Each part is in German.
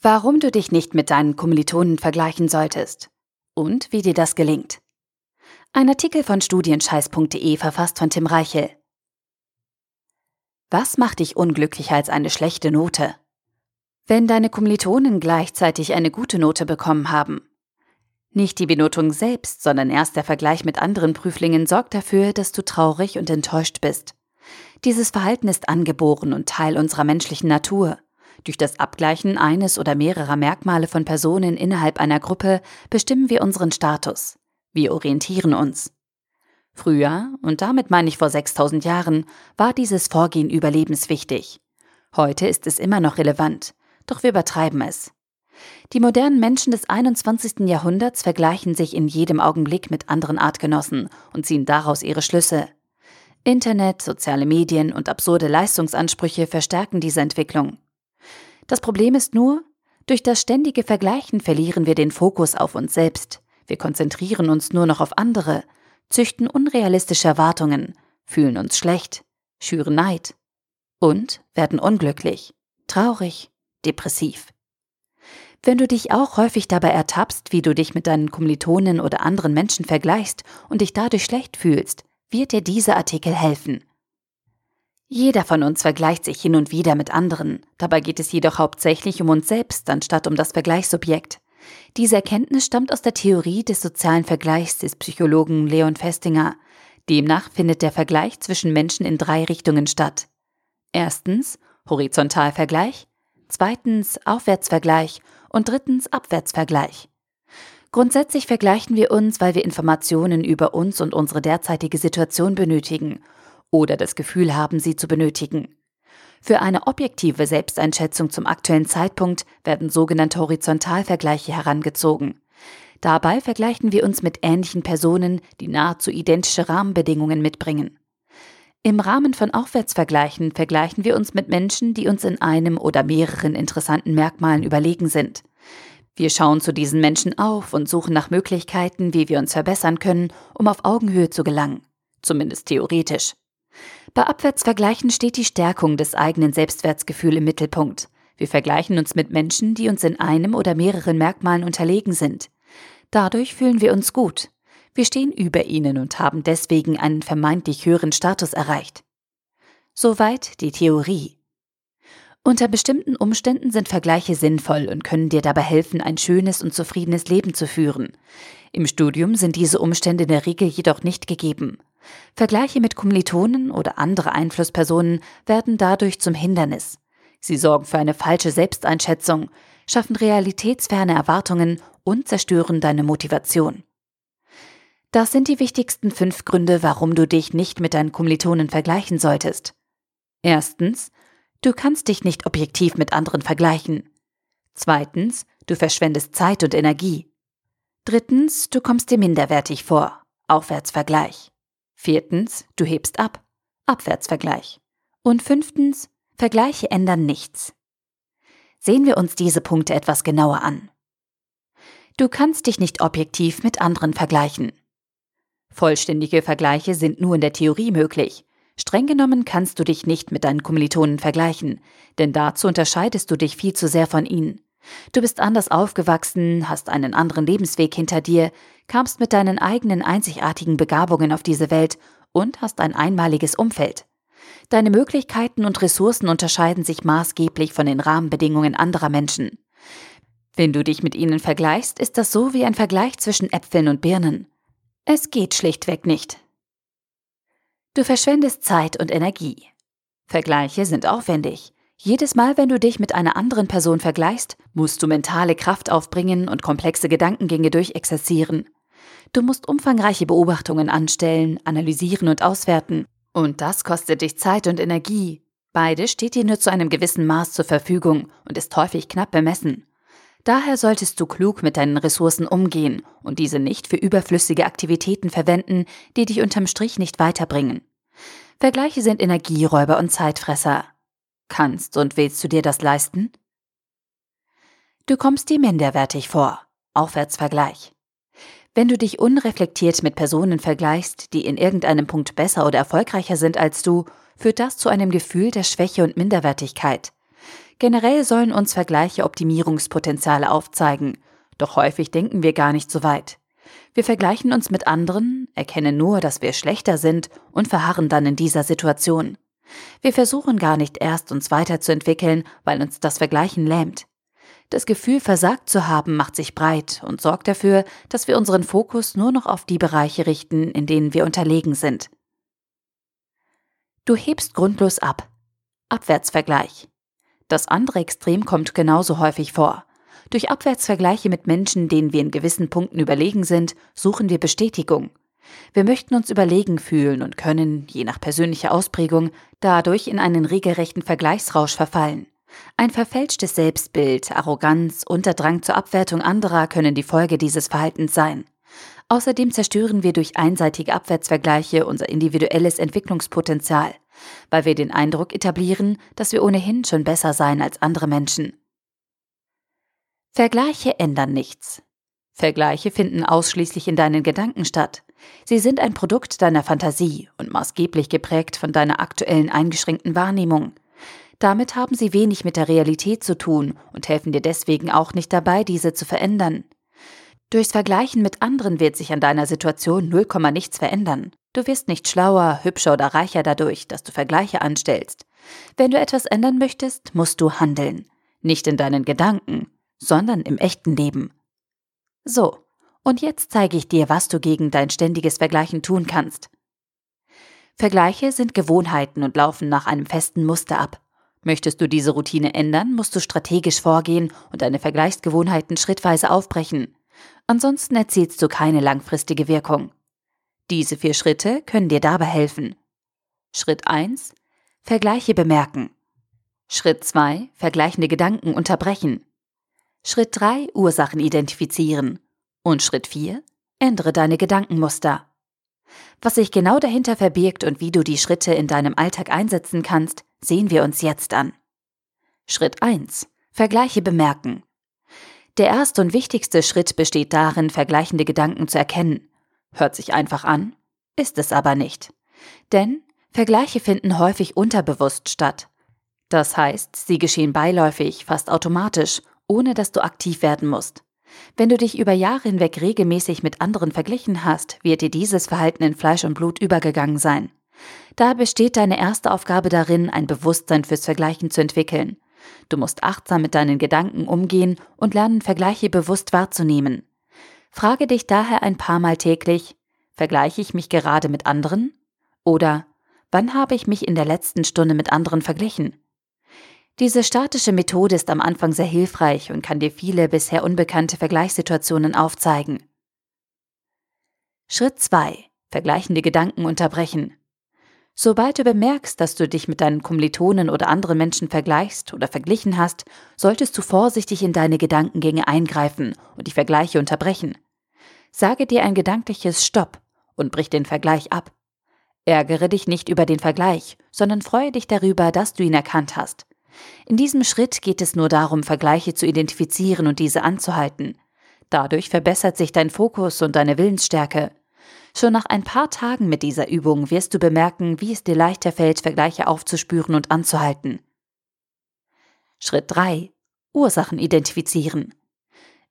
Warum du dich nicht mit deinen Kommilitonen vergleichen solltest und wie dir das gelingt. Ein Artikel von studienscheiß.de verfasst von Tim Reichel. Was macht dich unglücklicher als eine schlechte Note? Wenn deine Kommilitonen gleichzeitig eine gute Note bekommen haben. Nicht die Benotung selbst, sondern erst der Vergleich mit anderen Prüflingen sorgt dafür, dass du traurig und enttäuscht bist. Dieses Verhalten ist angeboren und Teil unserer menschlichen Natur. Durch das Abgleichen eines oder mehrerer Merkmale von Personen innerhalb einer Gruppe bestimmen wir unseren Status. Wir orientieren uns. Früher, und damit meine ich vor 6000 Jahren, war dieses Vorgehen überlebenswichtig. Heute ist es immer noch relevant, doch wir übertreiben es. Die modernen Menschen des 21. Jahrhunderts vergleichen sich in jedem Augenblick mit anderen Artgenossen und ziehen daraus ihre Schlüsse. Internet, soziale Medien und absurde Leistungsansprüche verstärken diese Entwicklung. Das Problem ist nur, durch das ständige Vergleichen verlieren wir den Fokus auf uns selbst. Wir konzentrieren uns nur noch auf andere, züchten unrealistische Erwartungen, fühlen uns schlecht, schüren Neid und werden unglücklich, traurig, depressiv. Wenn du dich auch häufig dabei ertappst, wie du dich mit deinen Kommilitonen oder anderen Menschen vergleichst und dich dadurch schlecht fühlst, wird dir dieser Artikel helfen. Jeder von uns vergleicht sich hin und wieder mit anderen. Dabei geht es jedoch hauptsächlich um uns selbst, anstatt um das Vergleichsobjekt. Diese Erkenntnis stammt aus der Theorie des sozialen Vergleichs des Psychologen Leon Festinger. Demnach findet der Vergleich zwischen Menschen in drei Richtungen statt. Erstens Horizontalvergleich, zweitens Aufwärtsvergleich und drittens Abwärtsvergleich. Grundsätzlich vergleichen wir uns, weil wir Informationen über uns und unsere derzeitige Situation benötigen oder das Gefühl haben, sie zu benötigen. Für eine objektive Selbsteinschätzung zum aktuellen Zeitpunkt werden sogenannte Horizontalvergleiche herangezogen. Dabei vergleichen wir uns mit ähnlichen Personen, die nahezu identische Rahmenbedingungen mitbringen. Im Rahmen von Aufwärtsvergleichen vergleichen wir uns mit Menschen, die uns in einem oder mehreren interessanten Merkmalen überlegen sind. Wir schauen zu diesen Menschen auf und suchen nach Möglichkeiten, wie wir uns verbessern können, um auf Augenhöhe zu gelangen. Zumindest theoretisch. Bei Abwärtsvergleichen steht die Stärkung des eigenen Selbstwertgefühls im Mittelpunkt. Wir vergleichen uns mit Menschen, die uns in einem oder mehreren Merkmalen unterlegen sind. Dadurch fühlen wir uns gut. Wir stehen über ihnen und haben deswegen einen vermeintlich höheren Status erreicht. Soweit die Theorie. Unter bestimmten Umständen sind Vergleiche sinnvoll und können dir dabei helfen, ein schönes und zufriedenes Leben zu führen. Im Studium sind diese Umstände in der Regel jedoch nicht gegeben. Vergleiche mit Kommilitonen oder andere Einflusspersonen werden dadurch zum Hindernis. Sie sorgen für eine falsche Selbsteinschätzung, schaffen realitätsferne Erwartungen und zerstören deine Motivation. Das sind die wichtigsten fünf Gründe, warum du dich nicht mit deinen Kommilitonen vergleichen solltest. Erstens, du kannst dich nicht objektiv mit anderen vergleichen. Zweitens, du verschwendest Zeit und Energie. Drittens, du kommst dir minderwertig vor. Aufwärtsvergleich. Viertens, du hebst ab. Abwärtsvergleich. Und fünftens, Vergleiche ändern nichts. Sehen wir uns diese Punkte etwas genauer an. Du kannst dich nicht objektiv mit anderen vergleichen. Vollständige Vergleiche sind nur in der Theorie möglich. Streng genommen kannst du dich nicht mit deinen Kommilitonen vergleichen, denn dazu unterscheidest du dich viel zu sehr von ihnen. Du bist anders aufgewachsen, hast einen anderen Lebensweg hinter dir, kamst mit deinen eigenen einzigartigen Begabungen auf diese Welt und hast ein einmaliges Umfeld. Deine Möglichkeiten und Ressourcen unterscheiden sich maßgeblich von den Rahmenbedingungen anderer Menschen. Wenn du dich mit ihnen vergleichst, ist das so wie ein Vergleich zwischen Äpfeln und Birnen. Es geht schlichtweg nicht. Du verschwendest Zeit und Energie. Vergleiche sind aufwendig. Jedes Mal, wenn du dich mit einer anderen Person vergleichst, musst du mentale Kraft aufbringen und komplexe Gedankengänge durchexerzieren. Du musst umfangreiche Beobachtungen anstellen, analysieren und auswerten. Und das kostet dich Zeit und Energie. Beide steht dir nur zu einem gewissen Maß zur Verfügung und ist häufig knapp bemessen. Daher solltest du klug mit deinen Ressourcen umgehen und diese nicht für überflüssige Aktivitäten verwenden, die dich unterm Strich nicht weiterbringen. Vergleiche sind Energieräuber und Zeitfresser. Kannst und willst du dir das leisten? Du kommst dir minderwertig vor. Aufwärtsvergleich. Wenn du dich unreflektiert mit Personen vergleichst, die in irgendeinem Punkt besser oder erfolgreicher sind als du, führt das zu einem Gefühl der Schwäche und Minderwertigkeit. Generell sollen uns Vergleiche Optimierungspotenziale aufzeigen, doch häufig denken wir gar nicht so weit. Wir vergleichen uns mit anderen, erkennen nur, dass wir schlechter sind und verharren dann in dieser Situation. Wir versuchen gar nicht erst, uns weiterzuentwickeln, weil uns das Vergleichen lähmt. Das Gefühl, versagt zu haben, macht sich breit und sorgt dafür, dass wir unseren Fokus nur noch auf die Bereiche richten, in denen wir unterlegen sind. Du hebst grundlos ab. Abwärtsvergleich. Das andere Extrem kommt genauso häufig vor. Durch Abwärtsvergleiche mit Menschen, denen wir in gewissen Punkten überlegen sind, suchen wir Bestätigung. Wir möchten uns überlegen fühlen und können, je nach persönlicher Ausprägung, dadurch in einen regelrechten Vergleichsrausch verfallen. Ein verfälschtes Selbstbild, Arroganz und der Drang zur Abwertung anderer können die Folge dieses Verhaltens sein. Außerdem zerstören wir durch einseitige Abwärtsvergleiche unser individuelles Entwicklungspotenzial, weil wir den Eindruck etablieren, dass wir ohnehin schon besser seien als andere Menschen. Vergleiche ändern nichts. Vergleiche finden ausschließlich in deinen Gedanken statt. Sie sind ein Produkt deiner Fantasie und maßgeblich geprägt von deiner aktuellen eingeschränkten Wahrnehmung. Damit haben sie wenig mit der Realität zu tun und helfen dir deswegen auch nicht dabei, diese zu verändern. Durchs Vergleichen mit anderen wird sich an deiner Situation null Komma nichts verändern. Du wirst nicht schlauer, hübscher oder reicher dadurch, dass du Vergleiche anstellst. Wenn du etwas ändern möchtest, musst du handeln. Nicht in deinen Gedanken, sondern im echten Leben. So, und jetzt zeige ich dir, was du gegen dein ständiges Vergleichen tun kannst. Vergleiche sind Gewohnheiten und laufen nach einem festen Muster ab. Möchtest du diese Routine ändern, musst du strategisch vorgehen und deine Vergleichsgewohnheiten schrittweise aufbrechen. Ansonsten erzielst du keine langfristige Wirkung. Diese vier Schritte können dir dabei helfen. Schritt 1. Vergleiche bemerken. Schritt 2. Vergleichende Gedanken unterbrechen. Schritt 3 Ursachen identifizieren. Und Schritt 4 ändere deine Gedankenmuster. Was sich genau dahinter verbirgt und wie du die Schritte in deinem Alltag einsetzen kannst, sehen wir uns jetzt an. Schritt 1 Vergleiche bemerken. Der erste und wichtigste Schritt besteht darin, vergleichende Gedanken zu erkennen. Hört sich einfach an, ist es aber nicht. Denn Vergleiche finden häufig unterbewusst statt. Das heißt, sie geschehen beiläufig, fast automatisch ohne dass du aktiv werden musst. Wenn du dich über Jahre hinweg regelmäßig mit anderen verglichen hast, wird dir dieses Verhalten in Fleisch und Blut übergegangen sein. Da besteht deine erste Aufgabe darin, ein Bewusstsein fürs Vergleichen zu entwickeln. Du musst achtsam mit deinen Gedanken umgehen und lernen, Vergleiche bewusst wahrzunehmen. Frage dich daher ein paar Mal täglich, vergleiche ich mich gerade mit anderen? Oder wann habe ich mich in der letzten Stunde mit anderen verglichen? Diese statische Methode ist am Anfang sehr hilfreich und kann dir viele bisher unbekannte Vergleichssituationen aufzeigen. Schritt 2. Vergleichende Gedanken unterbrechen. Sobald du bemerkst, dass du dich mit deinen Kommilitonen oder anderen Menschen vergleichst oder verglichen hast, solltest du vorsichtig in deine Gedankengänge eingreifen und die Vergleiche unterbrechen. Sage dir ein gedankliches Stopp und brich den Vergleich ab. Ärgere dich nicht über den Vergleich, sondern freue dich darüber, dass du ihn erkannt hast. In diesem Schritt geht es nur darum, Vergleiche zu identifizieren und diese anzuhalten. Dadurch verbessert sich dein Fokus und deine Willensstärke. Schon nach ein paar Tagen mit dieser Übung wirst du bemerken, wie es dir leichter fällt, Vergleiche aufzuspüren und anzuhalten. Schritt 3. Ursachen identifizieren.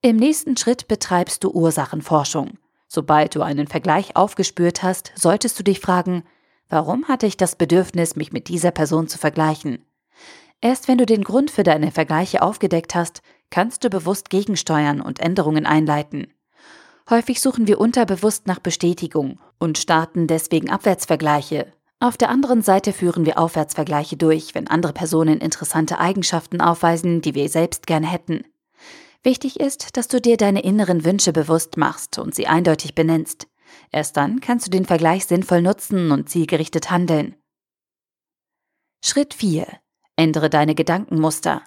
Im nächsten Schritt betreibst du Ursachenforschung. Sobald du einen Vergleich aufgespürt hast, solltest du dich fragen, warum hatte ich das Bedürfnis, mich mit dieser Person zu vergleichen? Erst wenn du den Grund für deine Vergleiche aufgedeckt hast, kannst du bewusst gegensteuern und Änderungen einleiten. Häufig suchen wir unterbewusst nach Bestätigung und starten deswegen Abwärtsvergleiche. Auf der anderen Seite führen wir Aufwärtsvergleiche durch, wenn andere Personen interessante Eigenschaften aufweisen, die wir selbst gerne hätten. Wichtig ist, dass du dir deine inneren Wünsche bewusst machst und sie eindeutig benennst. Erst dann kannst du den Vergleich sinnvoll nutzen und zielgerichtet handeln. Schritt 4. Ändere deine Gedankenmuster.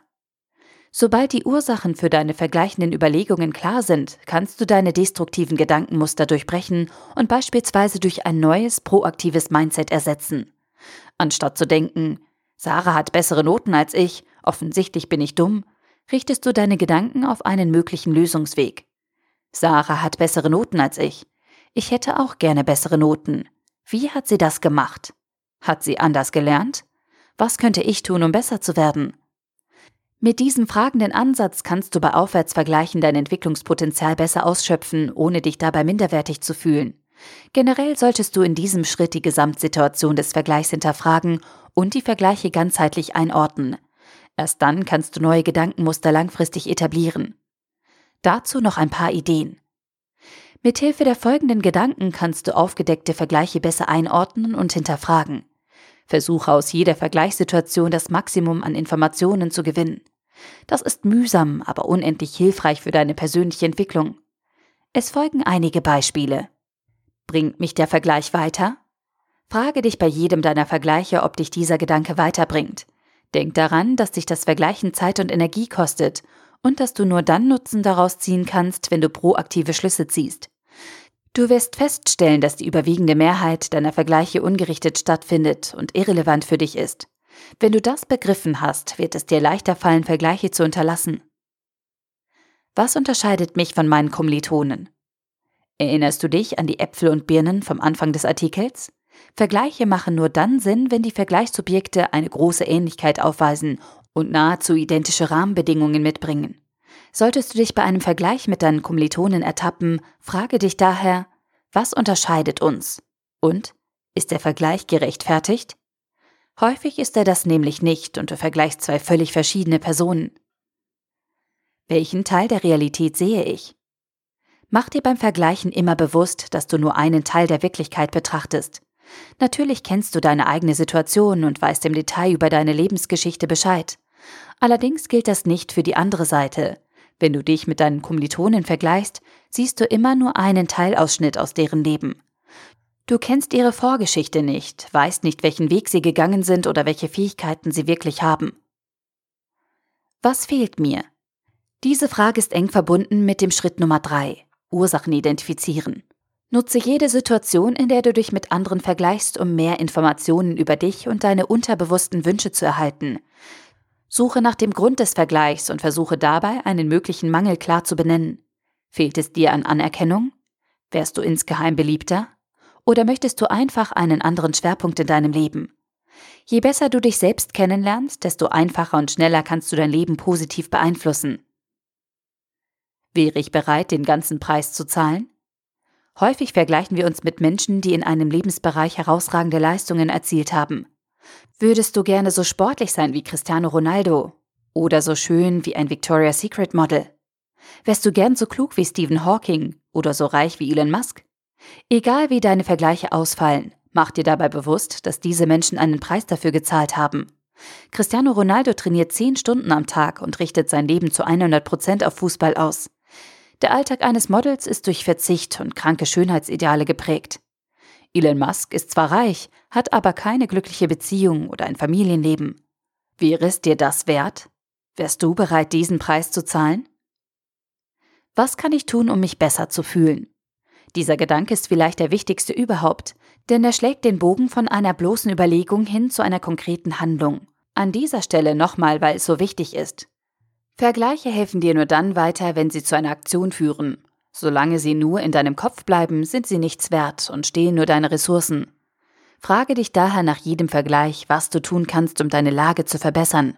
Sobald die Ursachen für deine vergleichenden Überlegungen klar sind, kannst du deine destruktiven Gedankenmuster durchbrechen und beispielsweise durch ein neues, proaktives Mindset ersetzen. Anstatt zu denken, Sarah hat bessere Noten als ich, offensichtlich bin ich dumm, richtest du deine Gedanken auf einen möglichen Lösungsweg. Sarah hat bessere Noten als ich. Ich hätte auch gerne bessere Noten. Wie hat sie das gemacht? Hat sie anders gelernt? Was könnte ich tun, um besser zu werden? Mit diesem fragenden Ansatz kannst du bei Aufwärtsvergleichen dein Entwicklungspotenzial besser ausschöpfen, ohne dich dabei minderwertig zu fühlen. Generell solltest du in diesem Schritt die Gesamtsituation des Vergleichs hinterfragen und die Vergleiche ganzheitlich einordnen. Erst dann kannst du neue Gedankenmuster langfristig etablieren. Dazu noch ein paar Ideen. Mithilfe der folgenden Gedanken kannst du aufgedeckte Vergleiche besser einordnen und hinterfragen. Versuche aus jeder Vergleichssituation das Maximum an Informationen zu gewinnen. Das ist mühsam, aber unendlich hilfreich für deine persönliche Entwicklung. Es folgen einige Beispiele. Bringt mich der Vergleich weiter? Frage dich bei jedem deiner Vergleiche, ob dich dieser Gedanke weiterbringt. Denk daran, dass dich das Vergleichen Zeit und Energie kostet und dass du nur dann Nutzen daraus ziehen kannst, wenn du proaktive Schlüsse ziehst. Du wirst feststellen, dass die überwiegende Mehrheit deiner Vergleiche ungerichtet stattfindet und irrelevant für dich ist. Wenn du das begriffen hast, wird es dir leichter fallen, Vergleiche zu unterlassen. Was unterscheidet mich von meinen Kommilitonen? Erinnerst du dich an die Äpfel und Birnen vom Anfang des Artikels? Vergleiche machen nur dann Sinn, wenn die Vergleichsobjekte eine große Ähnlichkeit aufweisen und nahezu identische Rahmenbedingungen mitbringen. Solltest du dich bei einem Vergleich mit deinen Kommilitonen ertappen, frage dich daher, was unterscheidet uns? Und ist der Vergleich gerechtfertigt? Häufig ist er das nämlich nicht und du vergleichst zwei völlig verschiedene Personen. Welchen Teil der Realität sehe ich? Mach dir beim Vergleichen immer bewusst, dass du nur einen Teil der Wirklichkeit betrachtest. Natürlich kennst du deine eigene Situation und weißt im Detail über deine Lebensgeschichte Bescheid. Allerdings gilt das nicht für die andere Seite, wenn du dich mit deinen Kommilitonen vergleichst, siehst du immer nur einen Teilausschnitt aus deren Leben. Du kennst ihre Vorgeschichte nicht, weißt nicht, welchen Weg sie gegangen sind oder welche Fähigkeiten sie wirklich haben. Was fehlt mir? Diese Frage ist eng verbunden mit dem Schritt Nummer drei: Ursachen identifizieren. Nutze jede Situation, in der du dich mit anderen vergleichst, um mehr Informationen über dich und deine unterbewussten Wünsche zu erhalten. Suche nach dem Grund des Vergleichs und versuche dabei, einen möglichen Mangel klar zu benennen. Fehlt es dir an Anerkennung? Wärst du insgeheim beliebter? Oder möchtest du einfach einen anderen Schwerpunkt in deinem Leben? Je besser du dich selbst kennenlernst, desto einfacher und schneller kannst du dein Leben positiv beeinflussen. Wäre ich bereit, den ganzen Preis zu zahlen? Häufig vergleichen wir uns mit Menschen, die in einem Lebensbereich herausragende Leistungen erzielt haben. Würdest du gerne so sportlich sein wie Cristiano Ronaldo? Oder so schön wie ein Victoria's Secret Model? Wärst du gern so klug wie Stephen Hawking oder so reich wie Elon Musk? Egal wie deine Vergleiche ausfallen, mach dir dabei bewusst, dass diese Menschen einen Preis dafür gezahlt haben. Cristiano Ronaldo trainiert 10 Stunden am Tag und richtet sein Leben zu 100 Prozent auf Fußball aus. Der Alltag eines Models ist durch Verzicht und kranke Schönheitsideale geprägt. Elon Musk ist zwar reich, hat aber keine glückliche Beziehung oder ein Familienleben. Wäre es dir das wert? Wärst du bereit, diesen Preis zu zahlen? Was kann ich tun, um mich besser zu fühlen? Dieser Gedanke ist vielleicht der wichtigste überhaupt, denn er schlägt den Bogen von einer bloßen Überlegung hin zu einer konkreten Handlung. An dieser Stelle nochmal, weil es so wichtig ist. Vergleiche helfen dir nur dann weiter, wenn sie zu einer Aktion führen. Solange sie nur in deinem Kopf bleiben, sind sie nichts wert und stehen nur deine Ressourcen. Frage dich daher nach jedem Vergleich, was du tun kannst, um deine Lage zu verbessern.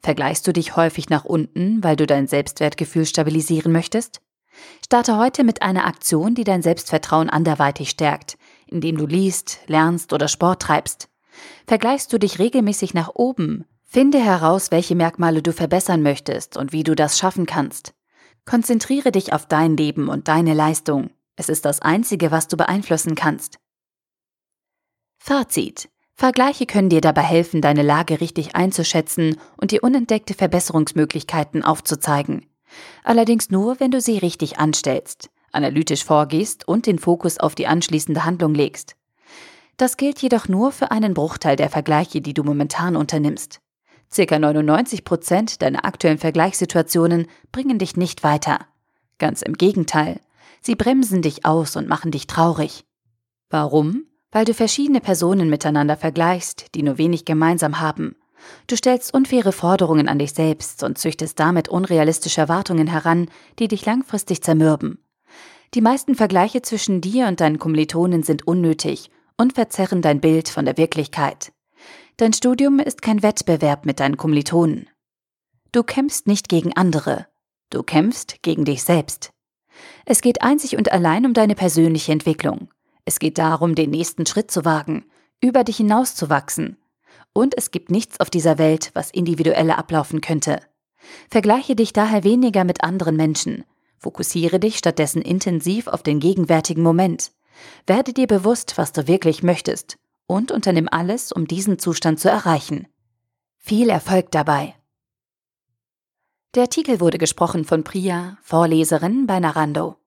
Vergleichst du dich häufig nach unten, weil du dein Selbstwertgefühl stabilisieren möchtest? Starte heute mit einer Aktion, die dein Selbstvertrauen anderweitig stärkt, indem du liest, lernst oder Sport treibst. Vergleichst du dich regelmäßig nach oben, finde heraus, welche Merkmale du verbessern möchtest und wie du das schaffen kannst. Konzentriere dich auf dein Leben und deine Leistung. Es ist das Einzige, was du beeinflussen kannst. Fazit. Vergleiche können dir dabei helfen, deine Lage richtig einzuschätzen und die unentdeckte Verbesserungsmöglichkeiten aufzuzeigen. Allerdings nur, wenn du sie richtig anstellst, analytisch vorgehst und den Fokus auf die anschließende Handlung legst. Das gilt jedoch nur für einen Bruchteil der Vergleiche, die du momentan unternimmst. Circa 99 Prozent deiner aktuellen Vergleichssituationen bringen dich nicht weiter. Ganz im Gegenteil. Sie bremsen dich aus und machen dich traurig. Warum? Weil du verschiedene Personen miteinander vergleichst, die nur wenig gemeinsam haben. Du stellst unfaire Forderungen an dich selbst und züchtest damit unrealistische Erwartungen heran, die dich langfristig zermürben. Die meisten Vergleiche zwischen dir und deinen Kommilitonen sind unnötig und verzerren dein Bild von der Wirklichkeit. Dein Studium ist kein Wettbewerb mit deinen Kommilitonen. Du kämpfst nicht gegen andere. Du kämpfst gegen dich selbst. Es geht einzig und allein um deine persönliche Entwicklung. Es geht darum, den nächsten Schritt zu wagen, über dich hinauszuwachsen. Und es gibt nichts auf dieser Welt, was individueller ablaufen könnte. Vergleiche dich daher weniger mit anderen Menschen. Fokussiere dich stattdessen intensiv auf den gegenwärtigen Moment. Werde dir bewusst, was du wirklich möchtest und unternimm alles, um diesen Zustand zu erreichen. Viel Erfolg dabei! Der Artikel wurde gesprochen von Priya, Vorleserin bei Narando.